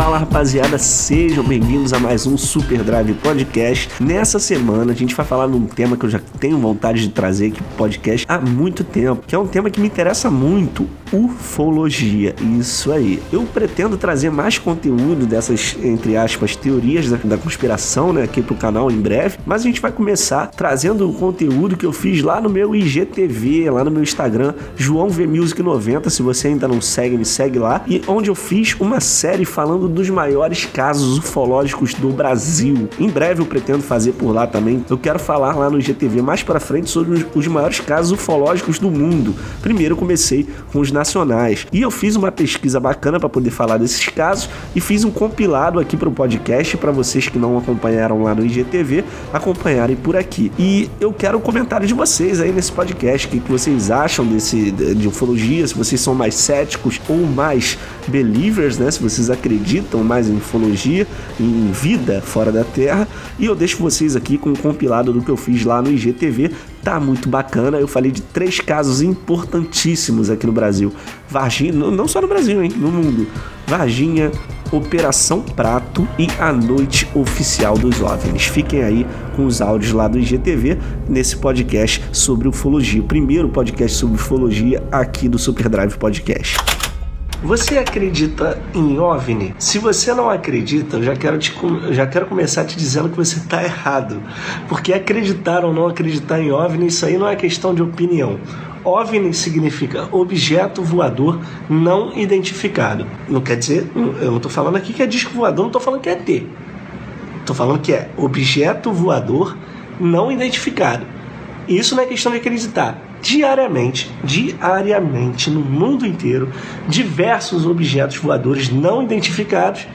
Fala rapaziada, sejam bem-vindos a mais um Super Drive Podcast. Nessa semana a gente vai falar num tema que eu já tenho vontade de trazer aqui pro podcast há muito tempo, que é um tema que me interessa muito, ufologia. Isso aí. Eu pretendo trazer mais conteúdo dessas, entre aspas, teorias da, da conspiração, né, aqui pro canal em breve, mas a gente vai começar trazendo o conteúdo que eu fiz lá no meu IGTV, lá no meu Instagram, João V Music 90, se você ainda não segue, me segue lá, e onde eu fiz uma série falando dos maiores casos ufológicos do Brasil. Em breve eu pretendo fazer por lá também. Eu quero falar lá no IGTV mais para frente sobre os, os maiores casos ufológicos do mundo. Primeiro comecei com os nacionais e eu fiz uma pesquisa bacana para poder falar desses casos e fiz um compilado aqui para o podcast para vocês que não acompanharam lá no IGTV acompanharem por aqui. E eu quero o comentário de vocês aí nesse podcast, o que, que vocês acham desse de ufologia, se vocês são mais céticos ou mais believers, né? Se vocês acreditam mais em ufologia, em vida fora da Terra. E eu deixo vocês aqui com um compilado do que eu fiz lá no IGTV. Tá muito bacana. Eu falei de três casos importantíssimos aqui no Brasil. Varginha, não só no Brasil, hein? No mundo. Varginha, Operação Prato e a Noite Oficial dos OVNIs. Fiquem aí com os áudios lá do IGTV nesse podcast sobre ufologia. O primeiro podcast sobre ufologia aqui do Super Drive Podcast. Você acredita em OVNI? Se você não acredita, eu já quero, te, já quero começar te dizendo que você está errado. Porque acreditar ou não acreditar em OVNI, isso aí não é questão de opinião. OVNI significa objeto voador não identificado. Não quer dizer, eu não estou falando aqui que é disco voador, não estou falando que é T. Estou falando que é objeto voador não identificado. Isso não é questão de acreditar diariamente, diariamente no mundo inteiro, diversos objetos voadores não identificados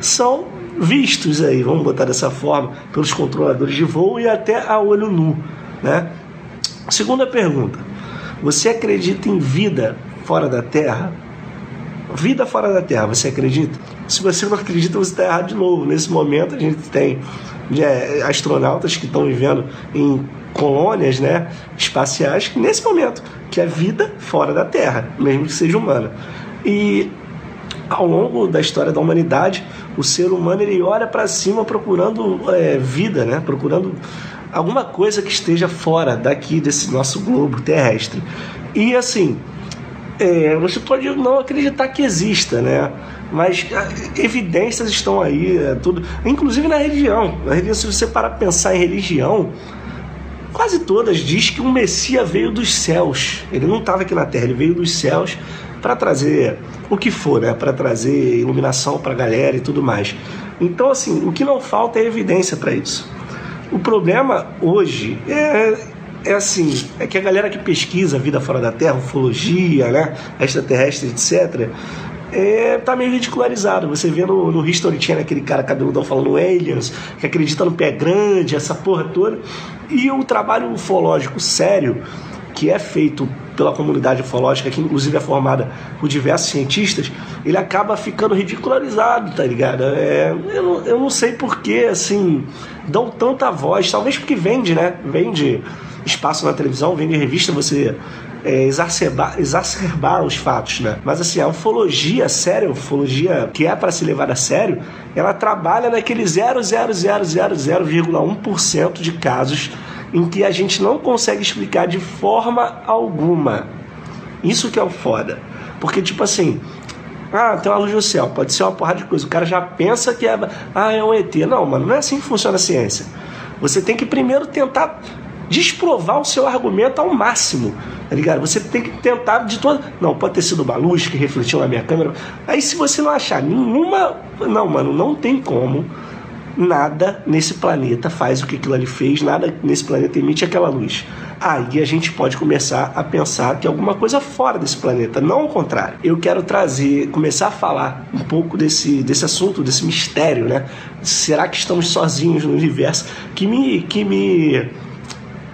são vistos aí, vamos botar dessa forma, pelos controladores de voo e até a olho nu, né? Segunda pergunta: você acredita em vida fora da Terra? Vida fora da Terra, você acredita? Se você não acredita, você está errado de novo. Nesse momento, a gente tem é, astronautas que estão vivendo em colônias né, espaciais que, nesse momento, que é vida fora da Terra, mesmo que seja humana. E ao longo da história da humanidade, o ser humano ele olha para cima procurando é, vida, né? procurando alguma coisa que esteja fora daqui desse nosso globo terrestre. E assim, é, você pode não acreditar que exista, né? Mas é, evidências estão aí, é, tudo, inclusive na religião. Na religião, se você parar para pensar em religião, quase todas diz que um Messias veio dos céus. Ele não estava aqui na Terra, ele veio dos céus para trazer o que for, né? Para trazer iluminação para a galera e tudo mais. Então, assim, o que não falta é evidência para isso. O problema hoje é, é assim, é que a galera que pesquisa a vida fora da Terra, ufologia, né, extraterrestre, etc., é, tá meio ridicularizado. Você vê no, no History Channel aquele cara cabeludão falando aliens, que acredita no pé grande, essa porra toda. E o trabalho ufológico sério, que é feito pela comunidade ufológica, que inclusive é formada por diversos cientistas, ele acaba ficando ridicularizado, tá ligado? É, eu, não, eu não sei porquê, assim, dão tanta voz, talvez porque vende, né? Vende espaço na televisão, vende revista, você é, exacerbar, exacerbar os fatos, né? Mas assim, a ufologia séria, a ufologia que é para se levar a sério, ela trabalha naquele 0,0000,1% de casos em que a gente não consegue explicar de forma alguma. Isso que é o foda. Porque, tipo assim, ah, tem uma luz no céu, pode ser uma porrada de coisa. O cara já pensa que é, ah, é um ET. Não, mano, não é assim que funciona a ciência. Você tem que primeiro tentar desprovar o seu argumento ao máximo, tá ligado? Você tem que tentar de toda. Não, pode ter sido uma luz que refletiu na minha câmera. Aí se você não achar nenhuma. Não, mano, não tem como. Nada nesse planeta faz o que aquilo ali fez, nada nesse planeta emite aquela luz. Aí a gente pode começar a pensar que alguma coisa fora desse planeta, não ao contrário. Eu quero trazer, começar a falar um pouco desse, desse assunto, desse mistério, né? Será que estamos sozinhos no universo? Que me, que me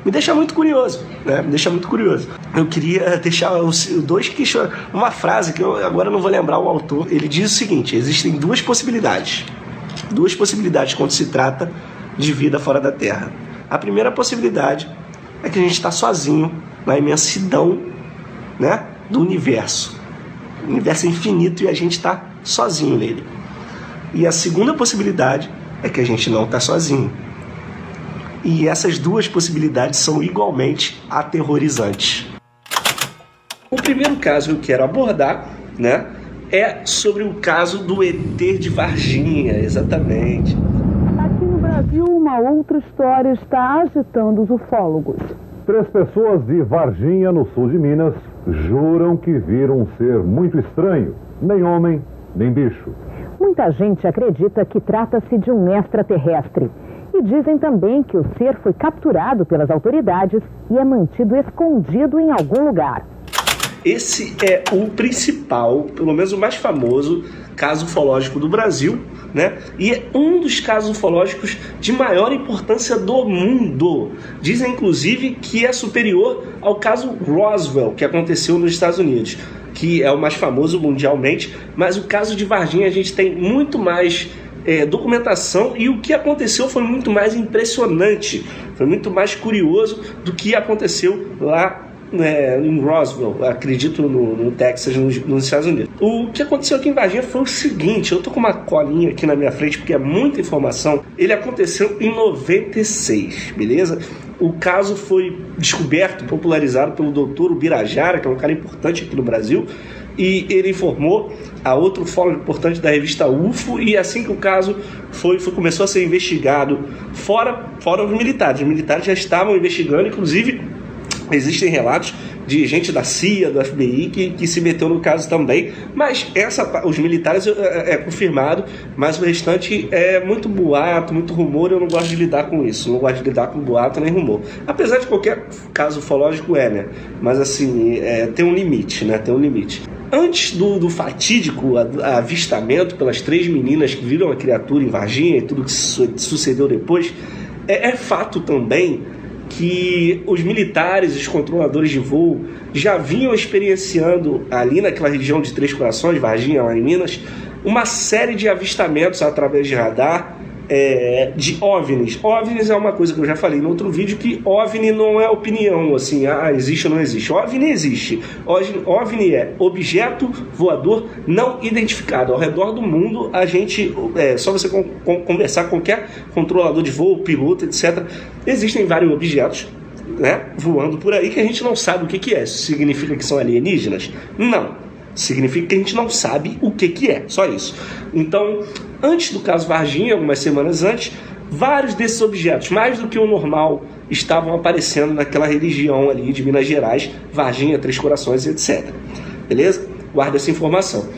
me deixa muito curioso, né? Me deixa muito curioso. Eu queria deixar os dois questionamentos. Uma frase que eu agora não vou lembrar o autor. Ele diz o seguinte: existem duas possibilidades. Duas possibilidades quando se trata de vida fora da Terra. A primeira possibilidade é que a gente está sozinho na imensidão né, do universo. O universo é infinito e a gente está sozinho nele. E a segunda possibilidade é que a gente não está sozinho. E essas duas possibilidades são igualmente aterrorizantes. O primeiro caso que eu quero abordar, né, é sobre o caso do ET de Varginha, exatamente. Aqui no Brasil, uma outra história está agitando os ufólogos. Três pessoas de Varginha, no sul de Minas, juram que viram um ser muito estranho, nem homem, nem bicho. Muita gente acredita que trata-se de um extraterrestre. E dizem também que o ser foi capturado pelas autoridades e é mantido escondido em algum lugar. Esse é o principal, pelo menos o mais famoso caso ufológico do Brasil, né? E é um dos casos ufológicos de maior importância do mundo. Dizem inclusive que é superior ao caso Roswell, que aconteceu nos Estados Unidos, que é o mais famoso mundialmente, mas o caso de Varginha a gente tem muito mais é, documentação e o que aconteceu foi muito mais impressionante, foi muito mais curioso do que aconteceu lá é, em Roswell, acredito no, no Texas, nos, nos, Estados Unidos. O que aconteceu aqui em Varginha foi o seguinte: eu tô com uma colinha aqui na minha frente porque é muita informação. Ele aconteceu em 96, beleza? O caso foi descoberto, popularizado pelo doutor Ubirajara, que é um cara importante aqui no Brasil, e ele informou a outro fórum importante da revista UFO e assim que o caso foi, foi, começou a ser investigado fora fora os militares, os militares já estavam investigando, inclusive Existem relatos de gente da CIA, do FBI, que, que se meteu no caso também, mas essa, os militares é, é, é, confirmado, mas o restante é muito boato, muito rumor, eu não gosto de lidar com isso, não gosto de lidar com boato nem rumor. Apesar de qualquer caso ufológico é, né? Mas assim, é, tem um limite, né? Tem um limite. Antes do, do fatídico avistamento pelas três meninas que viram a criatura em Varginha e tudo que sucedeu depois, é, é fato também que os militares, os controladores de voo, já vinham experienciando ali naquela região de Três Corações, Varginha, lá em Minas, uma série de avistamentos através de radar é, de OVNIs. OVNIs é uma coisa que eu já falei no outro vídeo, que OVNI não é opinião, assim, ah, existe ou não existe. OVNI existe. OVNI é objeto voador não identificado. Ao redor do mundo, a gente, é só você conversar com qualquer controlador de voo, piloto, etc. Existem vários objetos né, voando por aí que a gente não sabe o que, que é. Isso significa que são alienígenas? Não. Significa que a gente não sabe o que, que é, só isso. Então, antes do caso Varginha, algumas semanas antes, vários desses objetos, mais do que o normal, estavam aparecendo naquela região ali de Minas Gerais, Varginha, Três Corações, etc. Beleza? Guarda essa informação.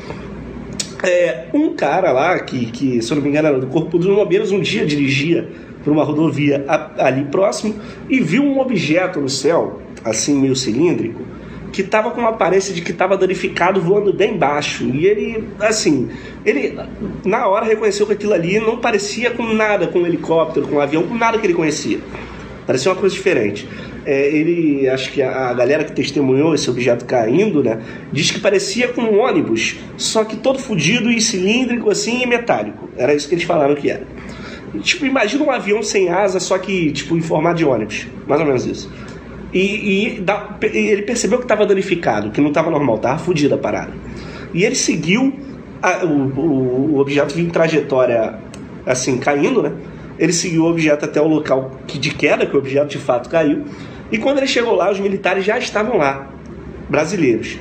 É, um cara lá, que, que, se eu não me engano era do Corpo dos Bombeiros, um dia dirigia por uma rodovia ali próximo e viu um objeto no céu, assim meio cilíndrico, que estava com uma aparência de que estava danificado voando bem baixo. E ele, assim, ele na hora reconheceu que aquilo ali não parecia com nada, com um helicóptero, com um avião, com nada que ele conhecia. Parecia uma coisa diferente. É, ele, acho que a, a, galera que testemunhou esse objeto caindo, né, diz que parecia com um ônibus, só que todo fodido e cilíndrico assim e metálico. Era isso que eles falaram que era. Tipo, imagina um avião sem asa, só que tipo em formato de ônibus, mais ou menos isso. E, e da, ele percebeu que estava danificado, que não estava normal, estava fodida a parada. E ele seguiu a, o, o, objeto vinha em trajetória assim, caindo, né? Ele seguiu o objeto até o local que, de queda, que o objeto de fato caiu. E quando ele chegou lá, os militares já estavam lá, brasileiros.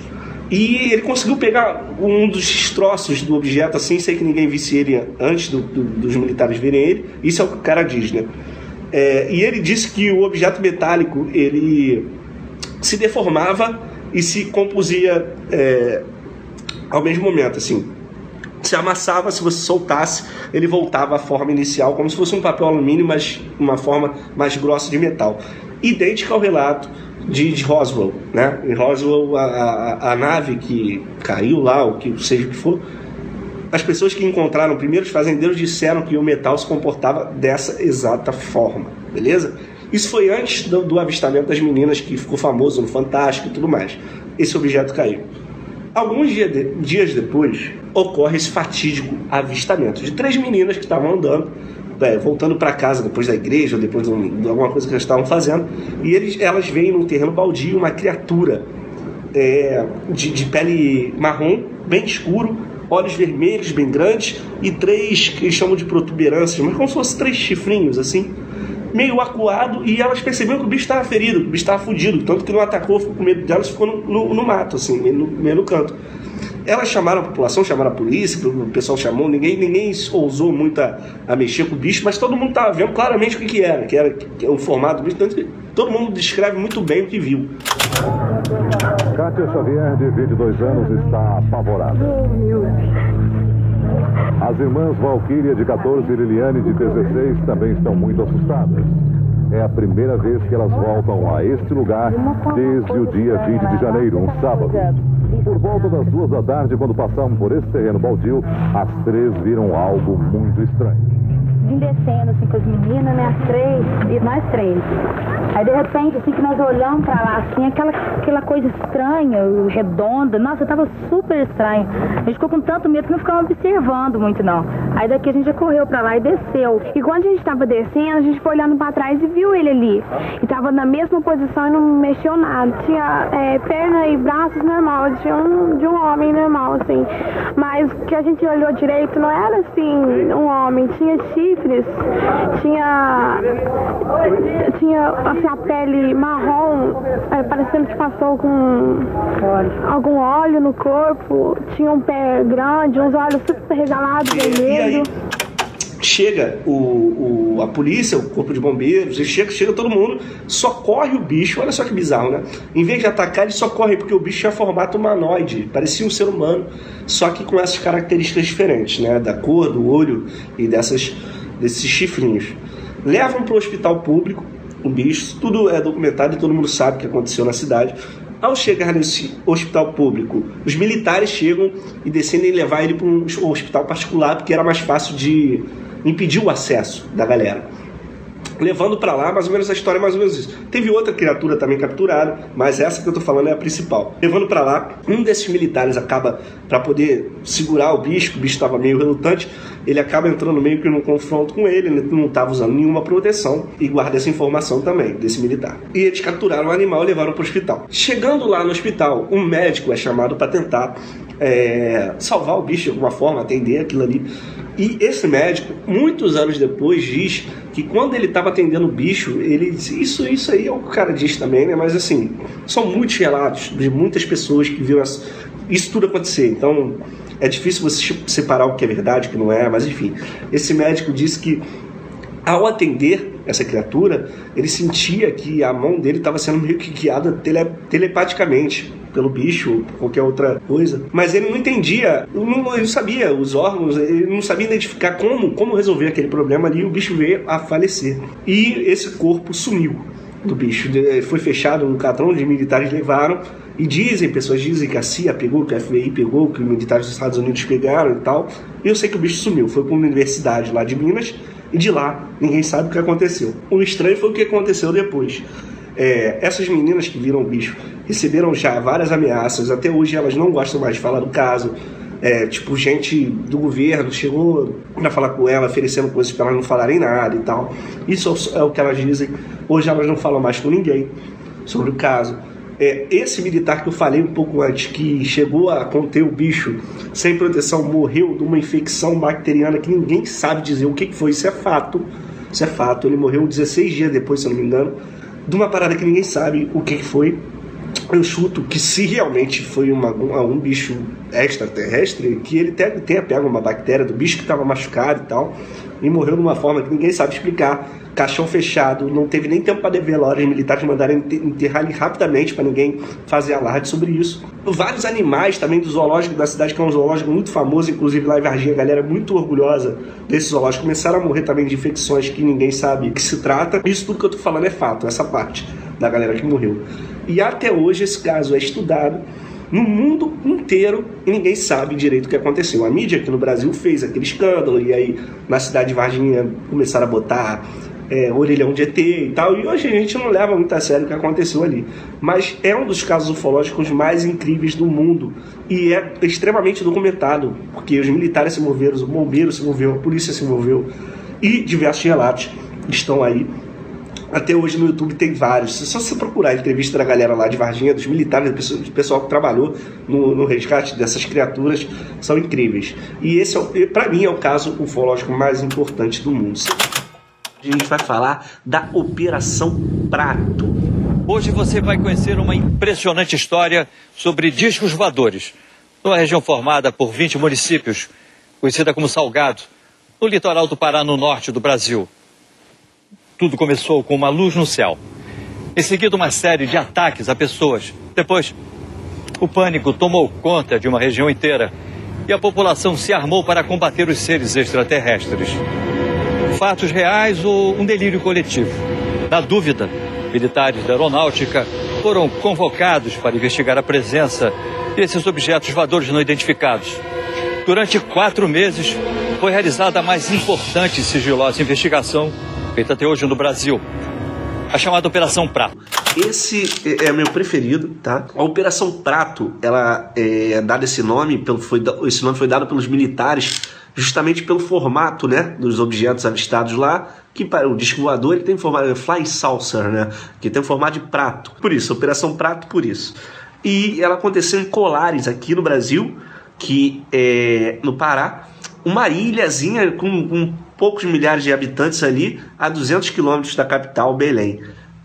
E ele conseguiu pegar um dos destroços do objeto assim, sem que ninguém visse ele antes do, do, dos militares verem ele. Isso é o que o cara diz, né? É, e ele disse que o objeto metálico ele se deformava e se compusia é, ao mesmo momento, assim. Se amassava, se você soltasse, ele voltava à forma inicial, como se fosse um papel alumínio, mas uma forma mais grossa de metal. Idêntico ao relato de, de Roswell, né? Em Roswell, a, a, a nave que caiu lá, ou que seja o que for, as pessoas que encontraram primeiro, os fazendeiros disseram que o metal se comportava dessa exata forma, beleza? Isso foi antes do, do avistamento das meninas, que ficou famoso no Fantástico e tudo mais. Esse objeto caiu. Alguns dia de, dias depois, ocorre esse fatídico avistamento de três meninas que estavam andando, é, voltando para casa depois da igreja, ou depois de, um, de, alguma coisa que elas estavam fazendo, e eles, elas veem num terreno baldio uma criatura é, de, de pele marrom, bem escuro, olhos vermelhos bem grandes e três que eles chamam de protuberâncias, mas como se fossem três chifrinhos assim, meio acuado, e elas perceberam que o bicho estava ferido, que o bicho estava fudido, tanto que não atacou, ficou com medo delas, ficou no, no, no mato, assim, meio no, meio no canto. Elas chamaram a população, chamaram a polícia, o pessoal chamou, ninguém, ninguém ousou muito a, a mexer com o bicho, mas todo mundo estava vendo claramente o que, que era, que era que, o formato do bicho, tanto que todo mundo descreve muito bem o que viu. Kátia Xavier, de 22 anos, está apavorada. As irmãs Valquíria, de 14, e Liliane, de 16, também estão muito assustadas. É a primeira vez que elas voltam a este lugar desde o dia 20 de janeiro, um sábado. Por volta das duas da tarde, quando passavam por esse terreno baldio, as três viram algo muito estranho vim descendo assim com as meninas, né? As três, e nós três. Aí de repente, assim que nós olhamos pra lá, assim, aquela, aquela coisa estranha, redonda, nossa, tava super estranho. A gente ficou com tanto medo que não ficava observando muito, não. Aí daqui a gente já correu pra lá e desceu. E quando a gente tava descendo, a gente foi olhando pra trás e viu ele ali. E tava na mesma posição e não mexeu nada. Tinha é, perna e braços normal, de um, de um homem normal, assim. Mas que a gente olhou direito não era assim, um homem, tinha chifre chifres, tinha, tinha assim, a pele marrom, é, parecendo que passou com algum óleo no corpo, tinha um pé grande, uns olhos super regalados, vermelhos. Chega o, o, a polícia, o corpo de bombeiros, chega, chega todo mundo, socorre o bicho, olha só que bizarro, né? Em vez de atacar, ele socorre, porque o bicho tinha formato humanoide, parecia um ser humano, só que com essas características diferentes, né? Da cor, do olho e dessas desses chifrinhos. Levam para o hospital público o bicho, tudo é documentado e todo mundo sabe o que aconteceu na cidade. Ao chegar nesse hospital público, os militares chegam e decidem levar ele para um hospital particular porque era mais fácil de impedir o acesso da galera levando para lá, mais ou menos a história é mais ou menos isso. Teve outra criatura também capturada, mas essa que eu tô falando é a principal. Levando para lá, um desses militares acaba para poder segurar o bicho, o bicho estava meio relutante, ele acaba entrando meio que num confronto com ele, ele não estava usando nenhuma proteção e guarda essa informação também desse militar. E eles capturaram o animal e levaram para o hospital. Chegando lá no hospital, um médico é chamado para tentar é, salvar o bicho de alguma forma, atender aquilo ali. E esse médico, muitos anos depois, diz que quando ele estava atendendo o bicho, ele isso isso aí é o que o cara diz também, né? Mas assim, são muitos relatos de muitas pessoas que viram isso tudo acontecer. Então, é difícil você separar o que é verdade, o que não é, mas enfim. Esse médico disse que ao atender essa criatura, ele sentia que a mão dele estava sendo meio que guiada tele, telepaticamente pelo bicho ou qualquer outra coisa. Mas ele não entendia, não, ele não sabia os órgãos, ele não sabia identificar como, como resolver aquele problema ali o bicho veio a falecer. E esse corpo sumiu do bicho. Foi fechado no catrão, os militares levaram. E dizem, pessoas dizem que a CIA pegou, que a FBI pegou, que os militares dos Estados Unidos pegaram e tal. E eu sei que o bicho sumiu. Foi para uma universidade lá de Minas e de lá ninguém sabe o que aconteceu. O estranho foi o que aconteceu depois. É, essas meninas que viram o bicho receberam já várias ameaças, até hoje elas não gostam mais de falar do caso. É, tipo, gente do governo chegou para falar com ela, oferecendo coisas para elas não falarem nada e tal. Isso é o que elas dizem. Hoje elas não falam mais com ninguém sobre o caso. É, esse militar que eu falei um pouco antes, que chegou a conter o bicho sem proteção, morreu de uma infecção bacteriana que ninguém sabe dizer o que foi. Isso é fato. Isso é fato. Ele morreu 16 dias depois, se eu não me engano de uma parada que ninguém sabe o que foi. Eu chuto que se realmente foi uma, um, bicho extraterrestre, que ele tenha, pego uma bactéria do bicho que estava machucado e tal, e morreu de uma forma que ninguém sabe explicar. Caixão fechado, não teve nem tempo para develar, os militares mandaram enterrar ele rapidamente para ninguém fazer alarde sobre isso. Vários animais também do zoológico da cidade, que é um zoológico muito famoso, inclusive lá em Varginha, a galera é muito orgulhosa desse zoológico, começaram a morrer também de infecções que ninguém sabe que se trata. Isso tudo que eu tô falando é fato, essa parte da galera que morreu. E até hoje esse caso é estudado no mundo inteiro e ninguém sabe direito o que aconteceu. A mídia aqui no Brasil fez aquele escândalo e aí na cidade de Varginha começaram a botar é, orelhão de ET e tal, e hoje a gente não leva muito a sério o que aconteceu ali. Mas é um dos casos ufológicos mais incríveis do mundo e é extremamente documentado, porque os militares se envolveram, os bombeiros se envolveram, a polícia se envolveu e diversos relatos estão aí Até hoje no YouTube tem vários. Só se você procurar a entrevista da galera lá de Varginha, dos militares, do pessoal que trabalhou no, no resgate dessas criaturas, são incríveis. E esse, é, para mim, é o caso ufológico mais importante do mundo. A gente vai falar da Operação Prato. Hoje você vai conhecer uma impressionante história sobre discos voadores, numa região formada por 20 municípios, conhecida como Salgado, no litoral do Pará, no norte do Brasil. Tudo começou com uma luz no céu. Em seguida, uma série de ataques a pessoas. Depois, o pânico tomou conta de uma região inteira e a população se armou para combater os seres extraterrestres. Fatos reais ou um delírio coletivo? Na dúvida, militares da aeronáutica foram convocados para investigar a presença desses objetos voadores não identificados. Durante quatro meses, foi realizada a mais importante e sigilosa investigação feita até hoje no Brasil, a chamada Operação Prato. Esse é, é meu preferido, tá? A Operação Prato, ela é dada esse nome, pelo, foi, esse nome foi dado pelos militares justamente pelo formato, né, dos objetos avistados lá, que para o disco voador ele tem formato fly saucer, né, que tem formato de prato. Por isso, Operação Prato por isso. E ela aconteceu em Colares aqui no Brasil, que é no Pará, uma ilhazinha com, com poucos milhares de habitantes ali, a 200 quilômetros da capital, Belém.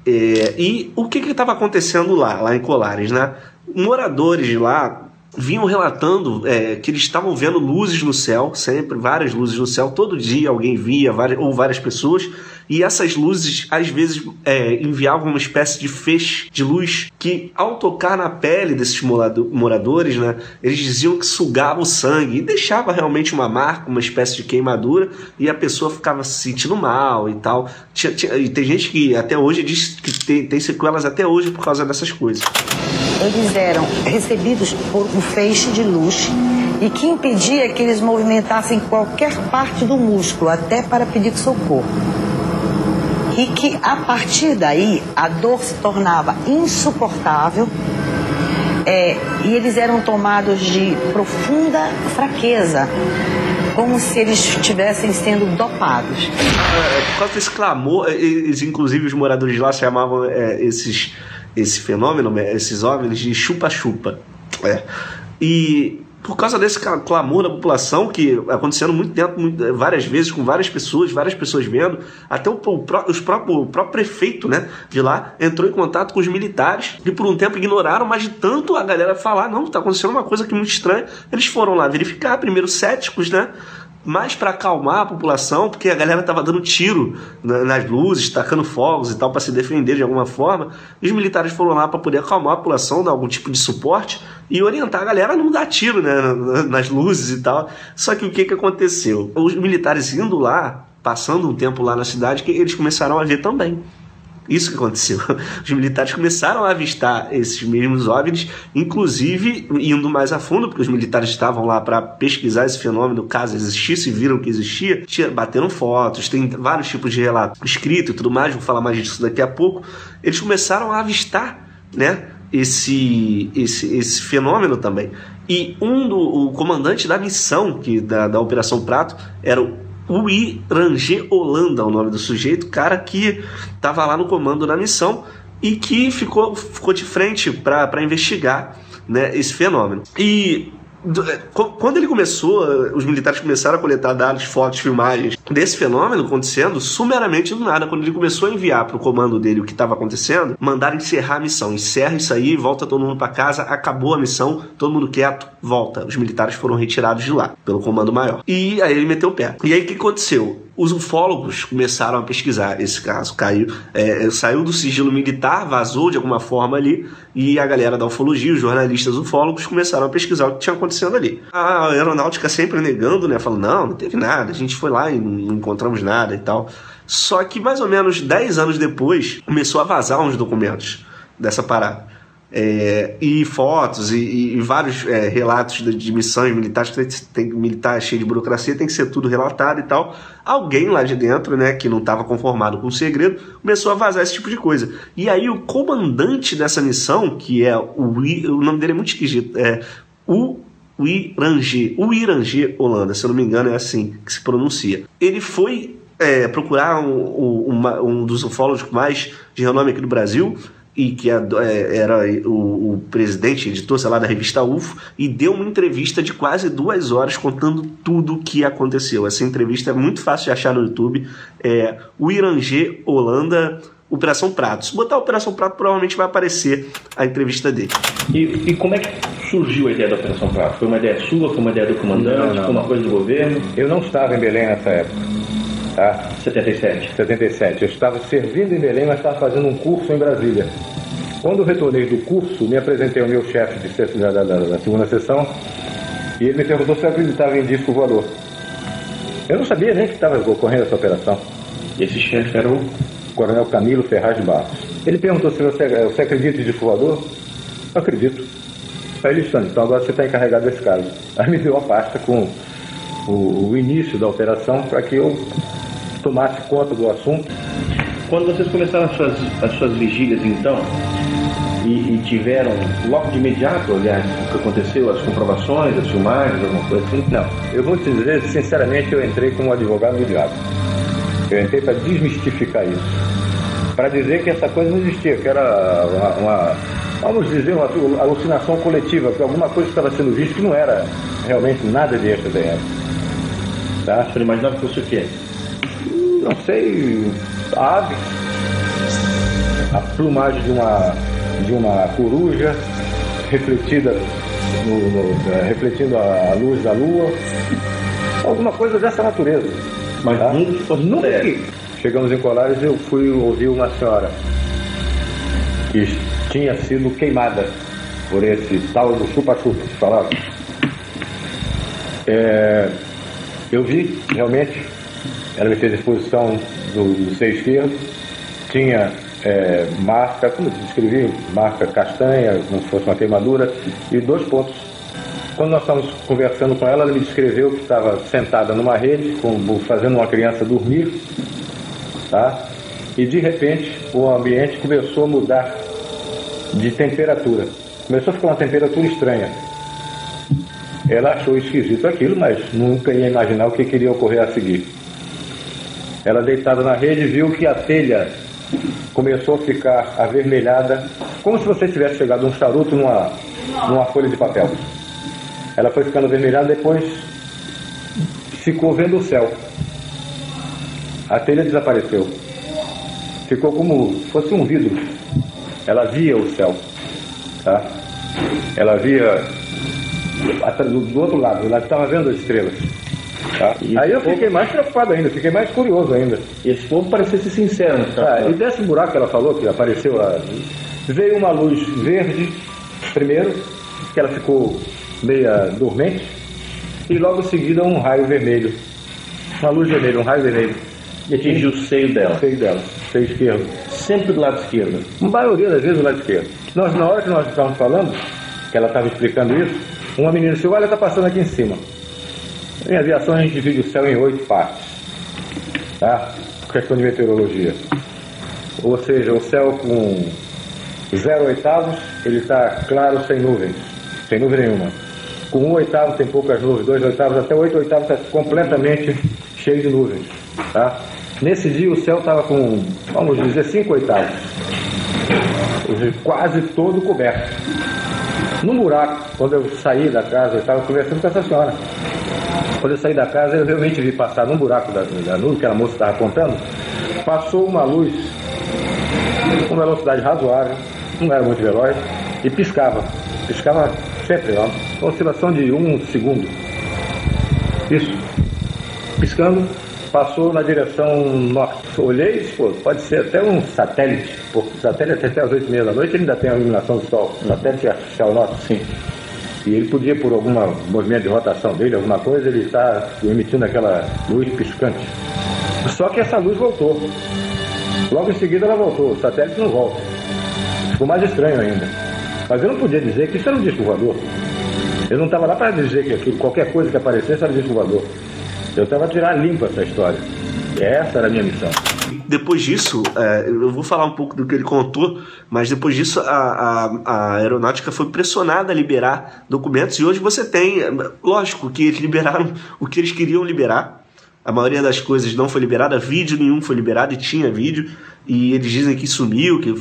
É, e o que estava acontecendo lá, lá em Colares, né? Moradores lá vinham relatando é, que eles estavam vendo luzes no céu, sempre várias luzes no céu, todo dia alguém via, várias, ou várias pessoas, e essas luzes às vezes é, enviavam uma espécie de feixe de luz que, ao tocar na pele desses moradores, né, eles diziam que sugava o sangue e deixava realmente uma marca, uma espécie de queimadura, e a pessoa ficava se sentindo mal e tal. Tinha, tinha, e tem gente que até hoje diz que tem, tem sequelas até hoje por causa dessas coisas eles eram recebidos por um feixe de luz e que impedia que eles movimentassem qualquer parte do músculo, até para pedir socorro. E que a partir daí a dor se tornava insuportável é, e eles eram tomados de profunda fraqueza, como se eles estivessem sendo dopados. É, desse clamor, eles, inclusive os moradores lá chamavam é, esses esse fenômeno, né, esses OVNIs, de chupa-chupa. É. E por causa desse clamor da população, que acontecendo muito tempo, várias vezes, com várias pessoas, várias pessoas vendo, até o, o, os próprio, o próprio prefeito né, de lá entrou em contato com os militares, que por um tempo ignoraram, mas de tanto a galera falar, não, está acontecendo uma coisa aqui muito estranha, eles foram lá verificar, primeiro céticos, né? Mais para acalmar a população, porque a galera tava dando tiro nas luzes, tacando fogos e tal para se defender de alguma forma. E os militares foram lá para poder acalmar a população, dar algum tipo de suporte e orientar a galera a não dar tiro né, nas luzes e tal. Só que o que, que aconteceu? Os militares indo lá, passando um tempo lá na cidade, que eles começaram a ver também. Isso que aconteceu. Os militares começaram a avistar esses mesmos OVNIs, inclusive indo mais a fundo, porque os militares estavam lá para pesquisar esse fenômeno, caso existisse, viram que existia, bateram fotos, tem vários tipos de relato escrito e tudo mais, vou falar mais disso daqui a pouco. Eles começaram a avistar, né? Esse, esse, esse fenômeno também. E um do o comandante da missão que da, da Operação Prato era o o Irangê Holanda, o nome do sujeito, cara que estava lá no comando da missão e que ficou, ficou de frente para investigar né, esse fenômeno. E quando ele começou, os militares começaram a coletar dados, fotos, filmagens desse fenômeno acontecendo, sumeramente do nada, quando ele começou a enviar para o comando dele o que estava acontecendo, mandaram encerrar a missão. Encerra isso aí, volta todo mundo para casa, acabou a missão, todo mundo quieto, volta. Os militares foram retirados de lá, pelo comando maior. E aí ele meteu o pé. E aí o que aconteceu? Os ufólogos começaram a pesquisar esse caso. Caiu, é, saiu do sigilo militar, vazou de alguma forma ali, e a galera da ufologia, os jornalistas ufólogos, começaram a pesquisar o que tinha acontecendo ali. A aeronáutica sempre negando, né? Falando, não, não teve nada, a gente foi lá e não encontramos nada e tal. Só que mais ou menos 10 anos depois, começou a vazar uns documentos dessa parada. É, e fotos e, e vários é, relatos de, de, missões militares que tem, tem militar cheio de burocracia tem que ser tudo relatado e tal alguém lá de dentro né que não estava conformado com o segredo começou a vazar esse tipo de coisa e aí o comandante dessa missão que é o o nome dele é muito esquisito é o Irangê, o Irangê Holanda, se eu não me engano é assim que se pronuncia. Ele foi é, procurar um, um, um dos ufólogos mais de renome aqui do Brasil, e que é, era o, o, presidente, editor, sei lá, da revista UFO, e deu uma entrevista de quase duas horas contando tudo o que aconteceu. Essa entrevista é muito fácil de achar no YouTube. É o Irangê Holanda, Operação Prato. Se botar Operação Prato, provavelmente vai aparecer a entrevista dele. E, e como é que surgiu a ideia da Operação Prato? Foi uma ideia sua? Foi uma ideia do comandante? Não, não, foi uma coisa do governo? Eu não estava em Belém nessa época. Tá? 77. 77. Eu estava servindo em Belém, mas estava fazendo um curso em Brasília. Quando eu retornei do curso, me apresentei ao meu chefe de, da, da, da, segunda sessão e ele me perguntou se eu acreditava em disco voador. Eu não sabia nem que estava ocorrendo essa operação. Esse chefe era o Coronel Camilo Ferraz Barros. Ele perguntou se você, você acredita em disco. Eu acredito. Aí ele disse, então agora você está encarregado desse caso. Aí me deu a pasta com o, o início da operação para que eu tomasse conta do assunto. Quando vocês começaram as suas, as suas vigílias, então, e, e, tiveram logo de imediato, aliás, o que aconteceu, as comprovações, as filmagens, alguma coisa assim? Não. Eu vou te dizer, sinceramente, eu entrei como advogado do diabo. Eu entrei para desmistificar isso. Para dizer que essa coisa não existia, que era uma, uma vamos dizer, uma alucinação coletiva, que alguma coisa estava sendo vista que não era realmente nada de extraterrestre. Tá? Você imaginava que fosse o quê? Sei, aves, a plumagem de uma, de uma coruja refletida no, no, é, refletindo a luz da lua, alguma coisa dessa natureza. Mas tá? nunca, nunca chegamos em Colares eu fui ouvir uma senhora que tinha sido queimada por esse tal do chupa-chupa que falava. É, eu vi realmente ela me fez a exposição do, do seio esquerdo, tinha é, marca, como eu descrevi, marca castanha, como se fosse uma queimadura, e dois pontos. Quando nós estávamos conversando com ela, ela me descreveu que estava sentada numa rede, fazendo uma criança dormir, tá? e de repente o ambiente começou a mudar de temperatura. Começou a ficar uma temperatura estranha. Ela achou esquisito aquilo, mas nunca ia imaginar o que queria ocorrer a seguir. Ela deitada na rede viu que a telha começou a ficar avermelhada, como se você tivesse chegado um charuto numa, numa folha de papel. Ela foi ficando avermelhada, depois ficou vendo o céu. A telha desapareceu. Ficou como se fosse um vidro. Ela via o céu. Tá? Ela via do outro lado, ela estava vendo as estrelas. Tá? Aí eu fiquei mais preocupado ainda, fiquei mais curioso ainda. Esse povo parecia ser sincero. Tá? Ah, e desse buraco que ela falou, que apareceu lá, veio uma luz verde, primeiro, que ela ficou meia dormente, e logo em seguida um raio vermelho. Uma luz vermelha, um raio vermelho. E atingiu o seio dela. O seio dela, seio esquerdo. Sempre do lado esquerdo. A maioria das vezes do lado esquerdo. Nós, na hora que nós estávamos falando, que ela estava explicando isso, uma menina disse, olha, está passando aqui em cima. Em aviação a gente divide o céu em oito partes, tá? Questão de meteorologia. Ou seja, o céu com zero oitavos, ele está claro sem nuvens, sem nuvem nenhuma. Com um oitavo tem poucas nuvens, dois oitavos, até oito oitavos está completamente cheio de nuvens, tá? Nesse dia o céu estava com, vamos dizer, cinco oitavos, quase todo coberto. No buraco, quando eu saí da casa, eu estava conversando com essa senhora. Quando eu saí da casa, eu realmente vi passar num buraco da, da nuvem que a moça estava apontando, passou uma luz com velocidade razoável, não era muito veloz, e piscava. Piscava sempre, ó, oscilação de um segundo. Isso. Piscando, passou na direção norte. Olhei e pô, pode ser até um satélite, porque satélite até as oito e meia da noite ainda tem a iluminação do sol. Satélite é o norte, sim. E ele podia, por algum movimento de rotação dele, alguma coisa, ele está emitindo aquela luz piscante. Só que essa luz voltou. Logo em seguida ela voltou, o satélite não volta. Ficou mais estranho ainda. Mas eu não podia dizer que isso era um disco voador. Eu não estava lá para dizer que aquilo, qualquer coisa que aparecesse era um disco voador. Eu estava a tirar limpa essa história. E essa era a minha missão depois disso, é, eu vou falar um pouco do que ele contou, mas depois disso a, a, a, aeronáutica foi pressionada a liberar documentos e hoje você tem, lógico que eles liberaram o que eles queriam liberar, a maioria das coisas não foi liberada, vídeo nenhum foi liberado e tinha vídeo. E eles dizem que sumiu, que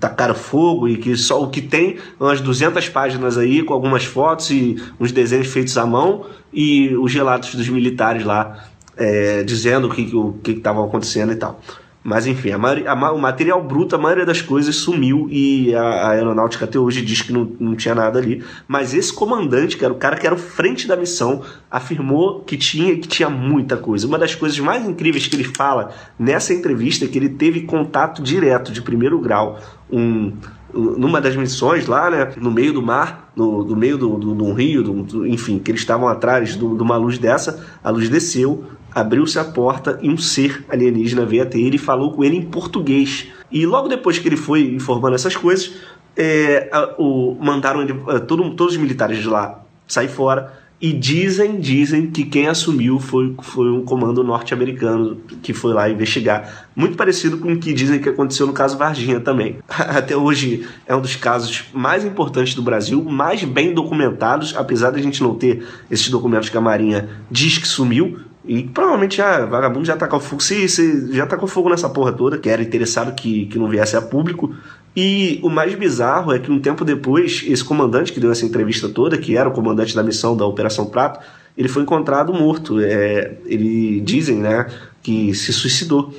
tacaram fogo e que só o que tem umas 200 páginas aí com algumas fotos e uns desenhos feitos à mão e os relatos dos militares lá é, dizendo o que que estava acontecendo e tal. Mas enfim, a maioria, a, o material bruto, a maioria das coisas sumiu e a, a, aeronáutica até hoje diz que não, não tinha nada ali. Mas esse comandante, que era o cara que era o frente da missão, afirmou que tinha que tinha muita coisa. Uma das coisas mais incríveis que ele fala nessa entrevista é que ele teve contato direto de primeiro grau um, numa das missões lá, né, no meio do mar, no, no meio do, do, do rio, do, do, enfim, que eles estavam atrás de uma luz dessa, a luz desceu, abriu-se a porta e um ser alienígena veio até ele e falou com ele em português. E logo depois que ele foi informando essas coisas, é, a, o, mandaram ele, a, todo, todos os militares de lá sair fora. E dizem, dizem que quem assumiu foi, foi um comando norte-americano que foi lá investigar. Muito parecido com o que dizem que aconteceu no caso Varginha também. Até hoje é um dos casos mais importantes do Brasil, mais bem documentados, apesar de a gente não ter esses documentos que a Marinha diz que sumiu, e provavelmente já, vagabundo já tacou fogo. Se, se já tacou fogo nessa porra toda, que era interessado que, que não viesse a público. E o mais bizarro é que um tempo depois, esse comandante que deu essa entrevista toda, que era o comandante da missão da Operação Prato, ele foi encontrado morto. É, ele dizem, né, que se suicidou.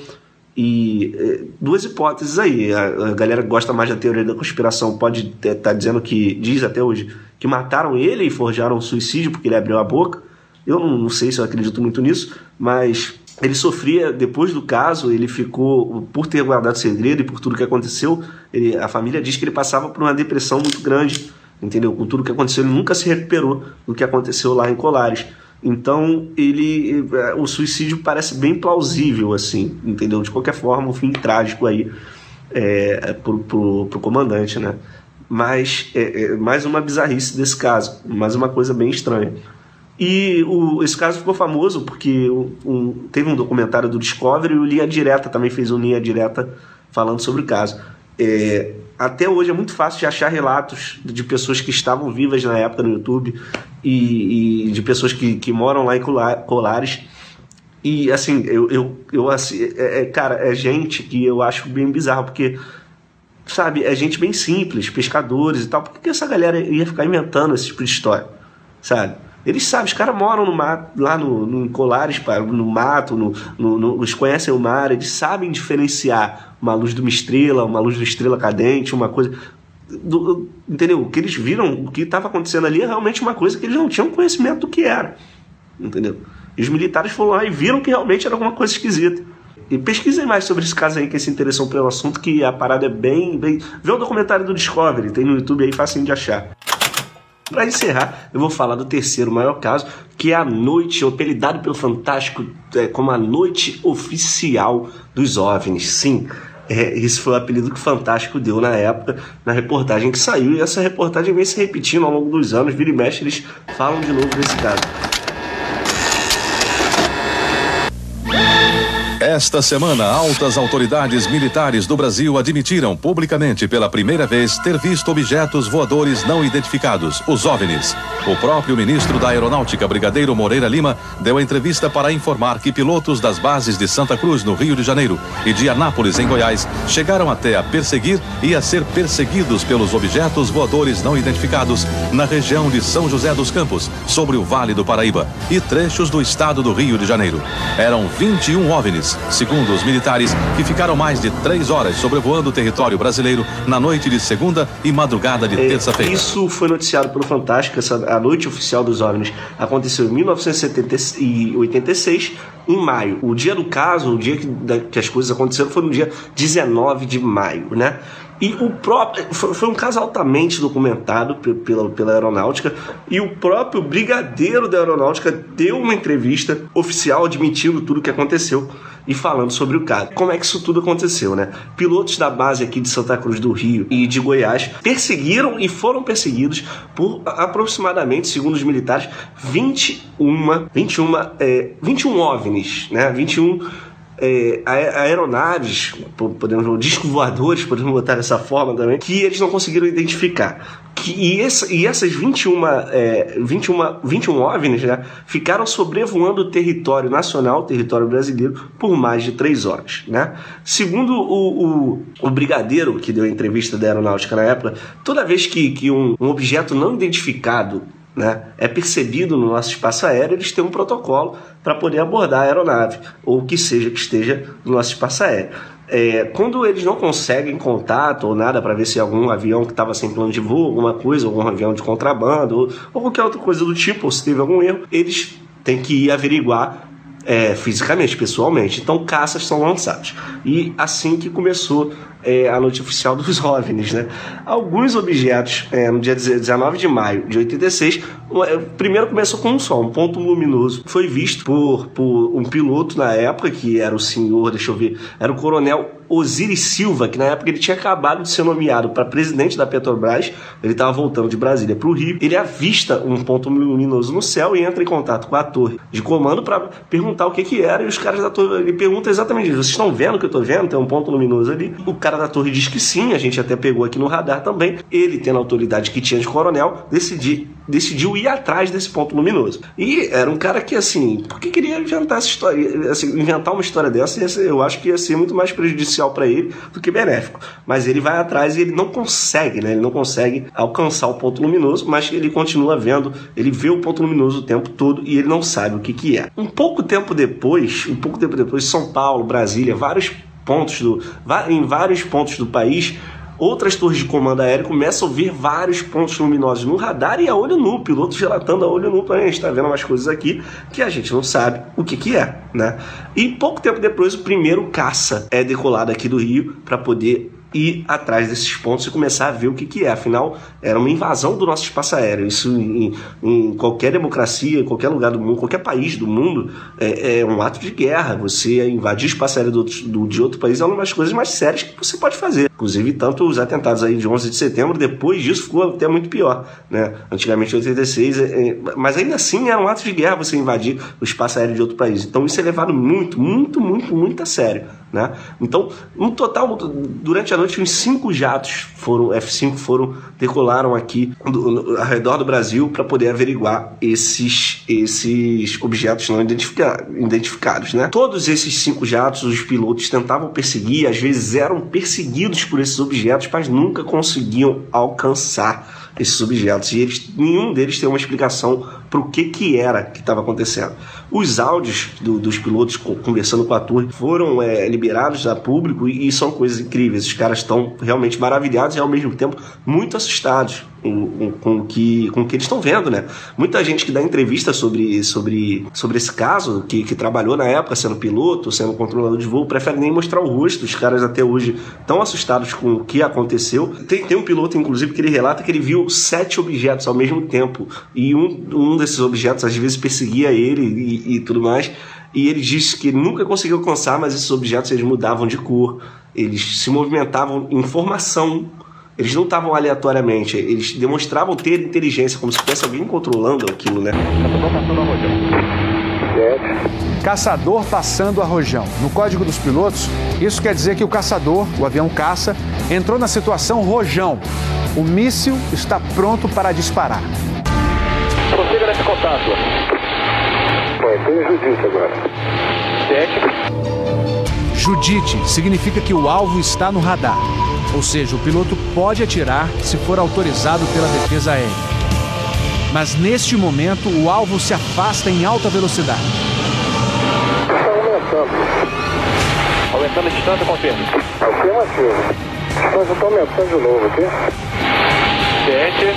E é, duas hipóteses aí. A, a, galera gosta mais da teoria da conspiração, pode estar tá dizendo que, diz até hoje, que mataram ele e forjaram um suicídio porque ele abriu a boca eu não, não sei se eu acredito muito nisso, mas ele sofria, depois do caso, ele ficou, por ter guardado segredo e por tudo que aconteceu, ele, a família diz que ele passava por uma depressão muito grande, entendeu? Com tudo que aconteceu, ele nunca se recuperou do que aconteceu lá em Colares. Então, ele, eh, o suicídio parece bem plausível, assim, entendeu? De qualquer forma, um fim trágico aí é, pro, pro, pro comandante, né? Mas, é, é mais uma bizarrice desse caso, mais uma coisa bem estranha. E o, esse caso ficou famoso porque um, teve um documentário do Discovery e o Linha Direta também fez um Linha Direta falando sobre o caso. É, até hoje é muito fácil de achar relatos de pessoas que estavam vivas na época no YouTube e, e de pessoas que, que moram lá em Colares. E assim, eu, eu, eu assim, é, é, cara, é gente que eu acho bem bizarro, porque, sabe, é gente bem simples, pescadores e tal. Por que essa galera ia ficar inventando esse tipo de história, sabe? Eles sabem, os caras moram no mato, lá no, no Colares, no mato, no, no, no, eles conhecem o mar, eles sabem diferenciar uma luz de uma estrela, uma luz de uma estrela cadente, uma coisa. Do, entendeu? O que eles viram, o que estava acontecendo ali é realmente uma coisa que eles não tinham conhecimento do que era. Entendeu? E os militares foram lá e viram que realmente era alguma coisa esquisita. E pesquisem mais sobre esse caso aí, que se interessam pelo assunto, que a parada é bem. bem... Vê o documentário do Discovery, tem no YouTube aí, facinho de achar. Para encerrar, eu vou falar do terceiro maior caso, que é a noite, apelidado pelo Fantástico é, como a noite oficial dos OVNIs. Sim, é, esse foi o apelido que o Fantástico deu na época, na reportagem que saiu, e essa reportagem vem se repetindo ao longo dos anos, vira e mexe, eles falam de novo desse caso. Esta semana, altas autoridades militares do Brasil admitiram publicamente pela primeira vez ter visto objetos voadores não identificados, os OVNIs. O próprio ministro da Aeronáutica, Brigadeiro Moreira Lima, deu entrevista para informar que pilotos das bases de Santa Cruz, no Rio de Janeiro, e de Anápolis, em Goiás, chegaram até a perseguir e a ser perseguidos pelos objetos voadores não identificados na região de São José dos Campos, sobre o Vale do Paraíba, e trechos do estado do Rio de Janeiro. Eram 21 OVNIs segundo os militares, que ficaram mais de três horas sobrevoando o território brasileiro na noite de segunda e madrugada de é, terça-feira. Isso foi noticiado pelo Fantástico, essa, a noite oficial dos OVNIs aconteceu em 1986, em maio. O dia do caso, o dia que, da, que as coisas aconteceram, foi no dia 19 de maio, né? E o próprio. Foi um caso altamente documentado pela, pela aeronáutica. E o próprio brigadeiro da aeronáutica deu uma entrevista oficial admitindo tudo o que aconteceu e falando sobre o caso. Como é que isso tudo aconteceu, né? Pilotos da base aqui de Santa Cruz do Rio e de Goiás perseguiram e foram perseguidos por aproximadamente, segundo os militares, 21, 21, é, 21 OVNIs, né? 21 é, aeronaves, podemos disco voadores, podemos botar dessa forma também, que eles não conseguiram identificar. Que, e, esse, e essas 21, é, 21, 21 OVNIs né, ficaram sobrevoando o território nacional, o território brasileiro, por mais de três horas. Né? Segundo o, o, o brigadeiro que deu a entrevista da aeronáutica na época, toda vez que, que um, um objeto não identificado né, é percebido no nosso espaço aéreo, eles têm um protocolo para poder abordar a aeronave, ou o que seja que esteja no nosso espaço aéreo. É, quando eles não conseguem contato ou nada para ver se algum avião que estava sem plano de voo, alguma coisa, algum avião de contrabando ou, ou, qualquer outra coisa do tipo, ou se teve algum erro, eles têm que ir averiguar é, fisicamente, pessoalmente. Então, caças são lançados. E assim que começou é, a noite oficial dos OVNIs. Né? Alguns objetos, é, no dia 19 de maio de 86, é, primeiro começou com um só, um ponto luminoso. Foi visto por, por um piloto na época, que era o senhor, deixa eu ver, era o coronel Osiris Silva, que na época ele tinha acabado de ser nomeado para presidente da Petrobras, ele estava voltando de Brasília para o Rio, ele avista um ponto luminoso no céu e entra em contato com a torre de comando para perguntar o que que era, e os caras da torre, ele pergunta exatamente isso, vocês estão vendo o que eu estou vendo? Tem um ponto luminoso ali. O cara da torre diz que sim, a gente até pegou aqui no radar também, ele tendo a autoridade que tinha de coronel, decidi, decidiu ir atrás desse ponto luminoso. E era um cara que, assim, por que queria inventar essa história, assim, inventar uma história dessa, eu acho que ia ser muito mais prejudicial para ele do que benéfico. Mas ele vai atrás e ele não consegue, né? Ele não consegue alcançar o ponto luminoso, mas ele continua vendo, ele vê o ponto luminoso o tempo todo e ele não sabe o que, que é. Um pouco tempo depois, um pouco tempo depois, São Paulo, Brasília, vários pontos do, em vários pontos do país outras torres de comando aéreo começam a ver vários pontos luminosos no radar e a olho nu, pilotos relatando a olho nu a gente está vendo umas coisas aqui que a gente não sabe o que, que é, né? E pouco tempo depois o primeiro caça é decolado aqui do Rio para poder ir atrás desses pontos e começar a ver o que, que é. Afinal, era uma invasão do nosso espaço aéreo. Isso em, em qualquer democracia, em qualquer lugar do mundo, qualquer país do mundo, é, é um ato de guerra. Você invadir o espaço aéreo do, do, de outro país é uma das coisas mais sérias que você pode fazer. Inclusive, tanto os atentados aí de 11 de setembro, depois disso ficou até muito pior. Né? Antigamente, em 86, é, é, mas ainda assim era um ato de guerra você invadir o espaço aéreo de outro país. Então isso é levado muito, muito, muito, muito a sério. Né? Então, no total, durante a noite, uns cinco jatos foram F-5 foram decolaram aqui do, no, ao redor do Brasil para poder averiguar esses, esses objetos não identifica, identificados. Né? Todos esses cinco jatos, os pilotos tentavam perseguir, às vezes eram perseguidos por esses objetos, mas nunca conseguiam alcançar esses objetos e eles, nenhum deles tem uma explicação para o que, que era que estava acontecendo. Os áudios do, dos pilotos conversando com a torre foram é, liberados a público e, e são coisas incríveis. Os caras estão realmente maravilhados e ao mesmo tempo muito assustados com, o que, com que eles estão vendo, né? Muita gente que dá entrevista sobre, sobre, sobre esse caso, que, que trabalhou na época sendo piloto, sendo controlador de voo, prefere nem mostrar o rosto. Os caras até hoje estão assustados com o que aconteceu. Tem, tem um piloto, inclusive, que ele relata que ele viu sete objetos ao mesmo tempo e um, um desses objetos às vezes perseguia ele e, e tudo mais. E ele disse que nunca conseguiu alcançar, mas esses objetos eles mudavam de cor, eles se movimentavam em formação eles não estavam aleatoriamente, eles demonstravam ter inteligência, como se tivesse alguém controlando aquilo, né? Caçador passando a rojão. No código dos pilotos, isso quer dizer que o caçador, o avião caça, entrou na situação rojão. O míssil está pronto para disparar. Prossiga nesse contato. Foi, tem Judite agora. Sete. Judite significa que o alvo está no radar. Ou seja, o piloto pode atirar se for autorizado pela defesa aérea. Mas neste momento, o alvo se afasta em alta velocidade. Está aumentando. Aumentando a distância, confirma. Afirmativo. Distância está aumentando de novo aqui. Sete.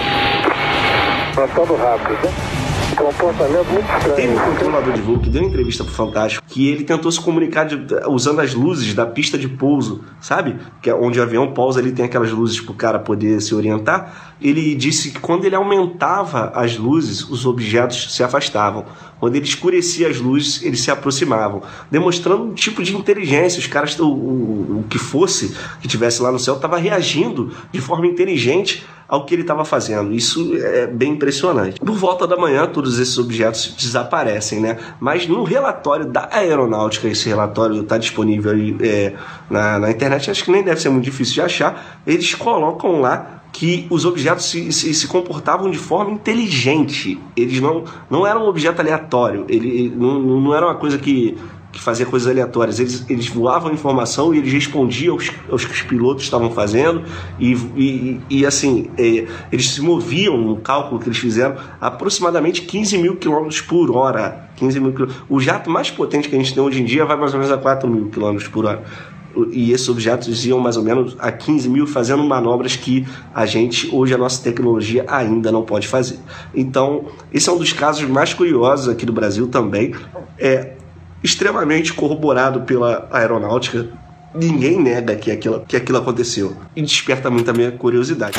Aumentando rápido, né? Comportamento muito estranho. Teve um controlador de voo que deu entrevista pro Fantástico que ele tentou se comunicar de, usando as luzes da pista de pouso, sabe? Que é onde o avião pousa, ele tem aquelas luzes pro cara poder se orientar. Ele disse que quando ele aumentava as luzes, os objetos se afastavam. Quando ele escurecia as luzes, eles se aproximavam, demonstrando um tipo de inteligência. Os caras, o, o, o que fosse que tivesse lá no céu, estava reagindo de forma inteligente ao que ele estava fazendo. Isso é bem impressionante. Por volta da manhã, todos esses objetos desaparecem, né? Mas no relatório da aeronáutica, esse relatório está disponível aí, é, na, na internet, acho que nem deve ser muito difícil de achar. Eles colocam lá que os objetos se, se, se, comportavam de forma inteligente. Eles não, não eram um objeto aleatório. Ele, não, não era uma coisa que, que fazia coisas aleatórias. Eles, eles voavam informação e eles respondiam aos, aos que os pilotos estavam fazendo. E, e, e assim, é, eles se moviam, no cálculo que eles fizeram, aproximadamente 15 mil quilômetros por hora. 15 mil O jato mais potente que a gente tem hoje em dia vai mais ou menos a 4 mil quilômetros por hora e esses objetos iam mais ou menos a 15 mil fazendo manobras que a gente, hoje, a nossa tecnologia ainda não pode fazer. Então, esse é um dos casos mais curiosos aqui do Brasil também. É extremamente corroborado pela aeronáutica. Ninguém nega que aquilo, que aquilo aconteceu. E desperta muito a minha curiosidade.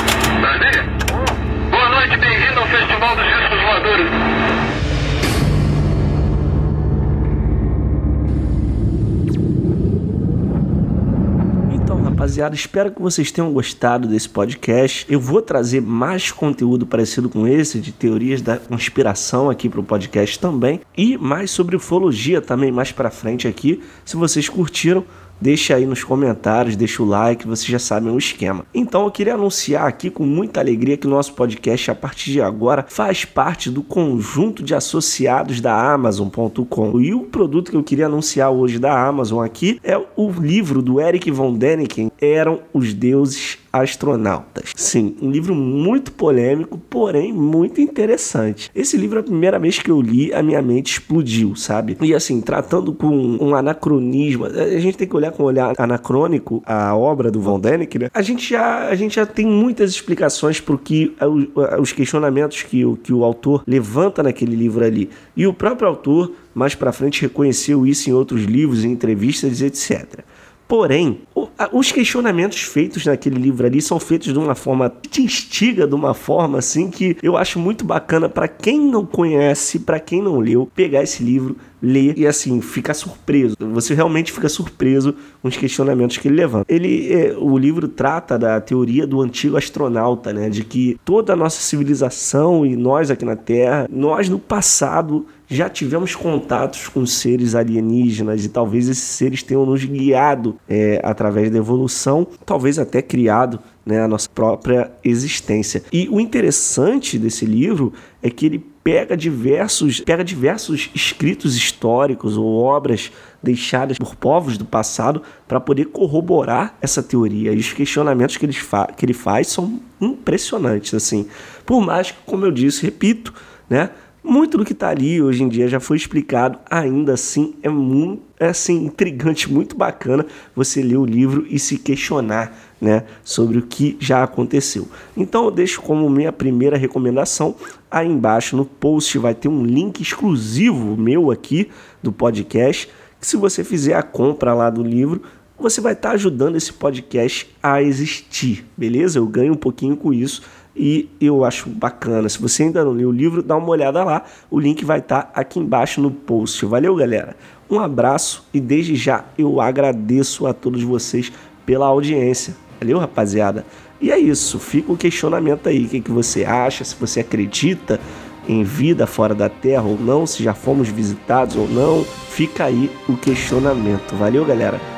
Rapaziada. Espero que vocês tenham gostado desse podcast. Eu vou trazer mais conteúdo parecido com esse, de teorias da conspiração aqui para o podcast também. E mais sobre ufologia também mais para frente aqui. Se vocês curtiram, Deixa aí nos comentários, deixa o like, vocês já sabem o esquema. Então eu queria anunciar aqui com muita alegria que o nosso podcast a partir de agora faz parte do conjunto de associados da Amazon.com. E o produto que eu queria anunciar hoje da Amazon aqui é o livro do Eric von Däniken, Eram os Deuses astronautas. Sim, um livro muito polêmico, porém muito interessante. Esse livro, a primeira vez que eu li, a minha mente explodiu, sabe? E assim, tratando com um anacronismo, a gente tem que olhar com um olhar anacrônico a obra do Von Däniken, né? A gente já, a gente já tem muitas explicações para que os questionamentos que o, que o autor levanta naquele livro ali. E o próprio autor mais para frente reconheceu isso em outros livros, em entrevistas, etc. Porém, os questionamentos feitos naquele livro ali são feitos de uma forma que te instiga de uma forma assim que eu acho muito bacana para quem não conhece, para quem não leu, pegar esse livro, ler e assim ficar surpreso. Você realmente fica surpreso com os questionamentos que ele levanta. Ele, é, o livro trata da teoria do antigo astronauta, né, de que toda a nossa civilização e nós aqui na Terra, nós no passado já tivemos contatos com seres alienígenas e talvez esses seres tenham nos guiado é, através da evolução, talvez até criado né, a nossa própria existência. E o interessante desse livro é que ele pega diversos, pega diversos escritos históricos ou obras deixadas por povos do passado para poder corroborar essa teoria. E os questionamentos que ele, que ele faz são impressionantes, assim. Por mais que, como eu disse, repito, né, muito do que está ali hoje em dia já foi explicado, ainda assim é muito é assim intrigante, muito bacana você ler o livro e se questionar, né, sobre o que já aconteceu. Então eu deixo como minha primeira recomendação aí embaixo no post vai ter um link exclusivo meu aqui do podcast, que se você fizer a compra lá do livro, você vai estar tá ajudando esse podcast a existir, beleza? Eu ganho um pouquinho com isso e eu acho bacana. Se você ainda não leu o livro, dá uma olhada lá. O link vai estar tá aqui embaixo no post. Valeu, galera. Um abraço e desde já eu agradeço a todos vocês pela audiência. Valeu, rapaziada. E é isso. Fica o questionamento aí. O que, que você acha? Se você acredita em vida fora da Terra ou não, se já fomos visitados ou não. Fica aí o questionamento. Valeu, galera.